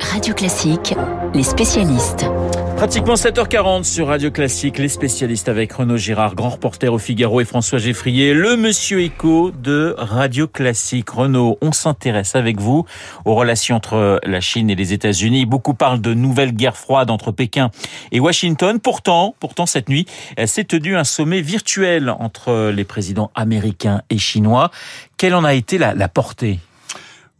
Radio Classique, les spécialistes. Pratiquement 7h40 sur Radio Classique, les spécialistes avec Renaud Girard, grand reporter au Figaro et François Geffrier, le monsieur écho de Radio Classique. Renaud, on s'intéresse avec vous aux relations entre la Chine et les États-Unis. Beaucoup parlent de nouvelle guerre froide entre Pékin et Washington. Pourtant, pourtant cette nuit, s'est tenu un sommet virtuel entre les présidents américains et chinois. Quelle en a été la portée?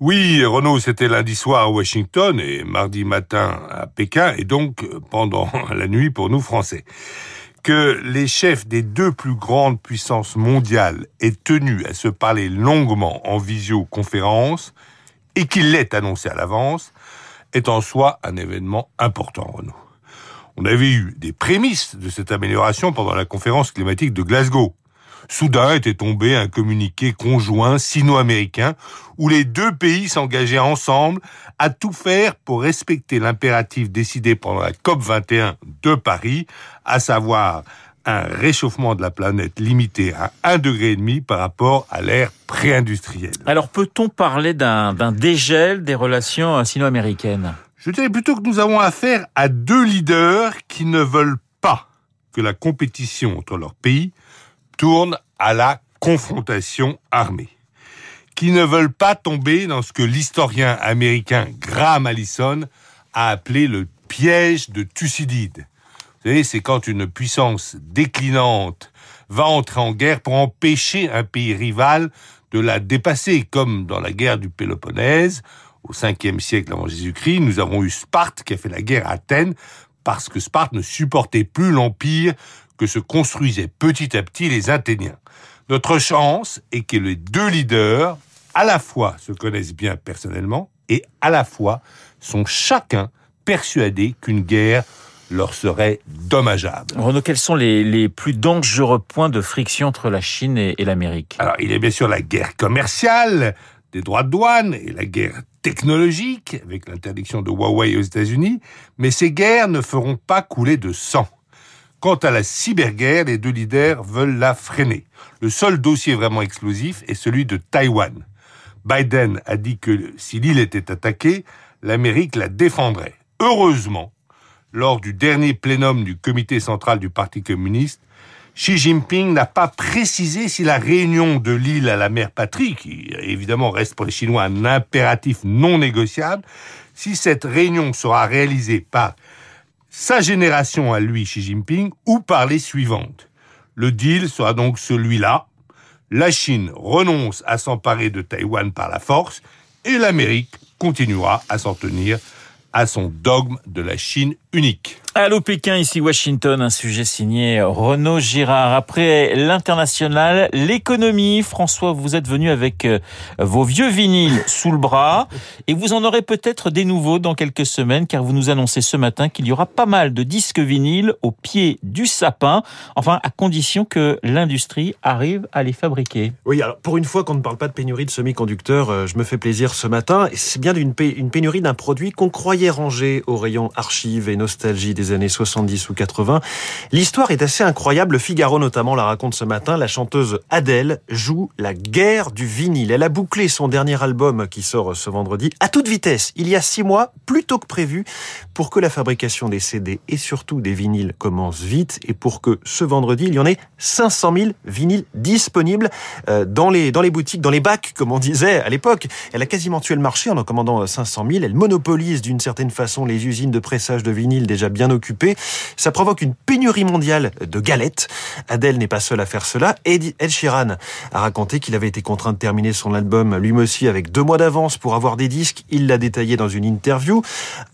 Oui, Renaud, c'était lundi soir à Washington et mardi matin à Pékin, et donc pendant la nuit pour nous Français. Que les chefs des deux plus grandes puissances mondiales aient tenu à se parler longuement en visioconférence et qu'il l'ait annoncé à l'avance, est en soi un événement important, Renaud. On avait eu des prémices de cette amélioration pendant la conférence climatique de Glasgow. Soudain était tombé un communiqué conjoint sino-américain où les deux pays s'engageaient ensemble à tout faire pour respecter l'impératif décidé pendant la COP 21 de Paris, à savoir un réchauffement de la planète limité à 1,5 degré par rapport à l'ère pré-industrielle. Alors peut-on parler d'un dégel des relations sino-américaines? Je dirais plutôt que nous avons affaire à deux leaders qui ne veulent pas que la compétition entre leurs pays tourne à la confrontation armée, qui ne veulent pas tomber dans ce que l'historien américain Graham Allison a appelé le piège de Thucydide. Vous savez, c'est quand une puissance déclinante va entrer en guerre pour empêcher un pays rival de la dépasser, comme dans la guerre du Péloponnèse, au 5e siècle avant Jésus-Christ, nous avons eu Sparte qui a fait la guerre à Athènes parce que Sparte ne supportait plus l'empire que se construisaient petit à petit les Athéniens. Notre chance est que les deux leaders, à la fois se connaissent bien personnellement et à la fois sont chacun persuadés qu'une guerre leur serait dommageable. Renaud, quels sont les, plus dangereux points de friction entre la Chine et, et l'Amérique? Alors, il y a bien sûr la guerre commerciale, des droits de douane et la guerre technologique, avec l'interdiction de Huawei aux États-Unis, mais ces guerres ne feront pas couler de sang. Quant à la cyberguerre, les deux leaders veulent la freiner. Le seul dossier vraiment explosif est celui de Taïwan. Biden a dit que si l'île était attaquée, l'Amérique la défendrait. Heureusement, lors du dernier plénum du comité central du Parti communiste, Xi Jinping n'a pas précisé si la réunion de l'île à la mer patrie, qui évidemment reste pour les Chinois un impératif non négociable, si cette réunion sera réalisée par sa génération à lui, Xi Jinping, ou par les suivantes. Le deal sera donc celui-là. La Chine renonce à s'emparer de Taïwan par la force et l'Amérique continuera à s'en tenir à son dogme de la Chine unique. Allô Pékin, ici Washington, un sujet signé Renaud Girard. Après l'international, l'économie, François, vous êtes venu avec euh, vos vieux vinyles sous le bras et vous en aurez peut-être des nouveaux dans quelques semaines car vous nous annoncez ce matin qu'il y aura pas mal de disques vinyles au pied du sapin, enfin à condition que l'industrie arrive à les fabriquer. Oui, alors pour une fois qu'on ne parle pas de pénurie de semi-conducteurs, euh, je me fais plaisir ce matin. C'est bien d'une pénurie d'un produit qu'on croyait rangé au rayon archives et nostalgie des années 70 ou 80. L'histoire est assez incroyable. Le Figaro notamment la raconte ce matin. La chanteuse Adèle joue la guerre du vinyle. Elle a bouclé son dernier album qui sort ce vendredi à toute vitesse, il y a six mois, plus tôt que prévu, pour que la fabrication des CD et surtout des vinyles commence vite et pour que ce vendredi, il y en ait 500 000 vinyles disponibles euh, dans les, dans les boutiques, dans les bacs, comme on disait à l'époque. Elle a quasiment tué le marché en en commandant 500 000. Elle monopolise d'une certaine façon les usines de pressage de déjà bien occupées. Ça provoque une pénurie mondiale de galettes. Adèle n'est pas seule à faire cela. Ed Sheeran a raconté qu'il avait été contraint de terminer son album lui aussi avec deux mois d'avance pour avoir des disques. Il l'a détaillé dans une interview.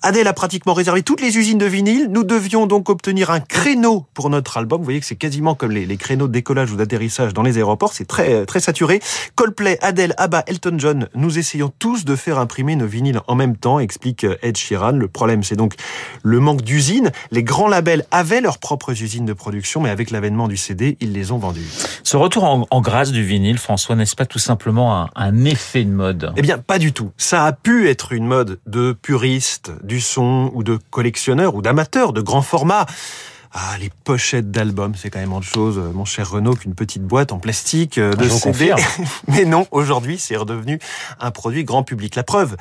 Adèle a pratiquement réservé toutes les usines de vinyle. Nous devions donc obtenir un créneau pour notre album. Vous voyez que c'est quasiment comme les, créneaux de décollage ou d'atterrissage dans les aéroports. C'est très, très saturé. Coldplay, Adèle, ABBA, Elton John. Nous essayons tous de faire imprimer nos vinyles en même temps, explique Ed Sheeran. Le problème, c'est donc le d'usines. Les grands labels avaient leurs propres usines de production, mais avec l'avènement du CD, ils les ont vendues. Ce retour en, grâce du vinyle, François, n'est-ce pas tout simplement un, un effet de mode? Eh bien, pas du tout. Ça a pu être une mode de puristes du son ou de collectionneurs ou d'amateurs de grands formats. Ah, les pochettes d'albums, c'est quand même autre chose, mon cher Renaud, qu'une petite boîte en plastique de Je CD. Mais non, aujourd'hui, c'est redevenu un produit grand public. La preuve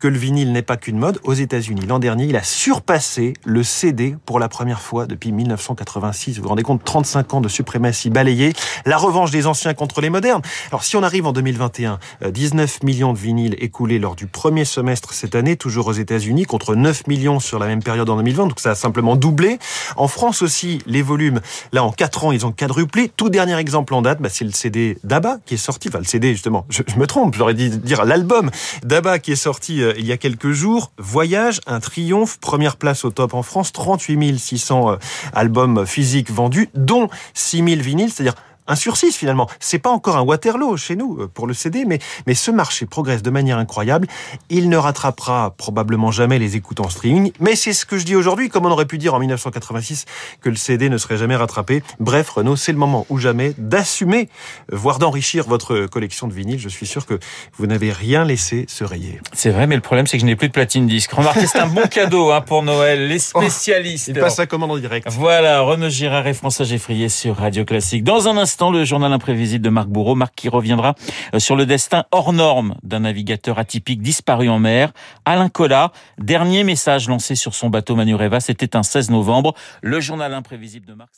que le vinyle n'est pas qu'une mode, aux États-Unis, l'an dernier, il a surpassé le CD pour la première fois depuis 1986. Vous vous rendez compte, 35 ans de suprématie balayée, la revanche des anciens contre les modernes. Alors, si on arrive en 2021, euh, 19 millions de vinyles écoulés lors du premier semestre cette année, toujours aux États-Unis, contre 9 millions sur la même période en 2020, donc ça a simplement doublé. En France aussi, les volumes, là, en 4 ans, ils ont quadruplé. Tout dernier exemple en date, bah, c'est le CD d'ABBA qui est sorti, enfin le CD justement, je, je me trompe, j'aurais dit dire l'album d'ABBA qui est sorti euh, il y a quelques jours. Voyage, un triomphe, première place au top en France, 38 600 euh, albums physiques vendus, dont 6 000 vinyles, c'est-à-dire un sur six finalement. C'est pas encore un Waterloo chez nous euh, pour le CD, mais, mais ce marché progresse de manière incroyable. Il ne rattrapera probablement jamais les écoutes en streaming, mais c'est ce que je dis aujourd'hui, comme on aurait pu dire en 1986 que le CD ne serait jamais rattrapé. Bref, Renaud, c'est le moment ou jamais d'assumer, euh, voire d'enrichir votre collection de vinyles. Je suis sûr que vous n'avez rien laissé se rayer. C'est vrai, mais le problème, c'est que je n'ai plus de platine disque. Remarquez, c'est un bon cadeau hein, pour Noël. Les spécialistes. Il passe sa commande en direct. Voilà, Renaud Girard et François Geffrier sur Radio Classique. Dans un instant, le journal imprévisible de Marc Bourreau. Marc qui reviendra euh, sur le destin hors norme d'un navigateur atypique disparu en mer. Alain Collat, dernier message lancé sur son bateau Manureva, c'était un 16 novembre. Le journal imprévisible de Marc.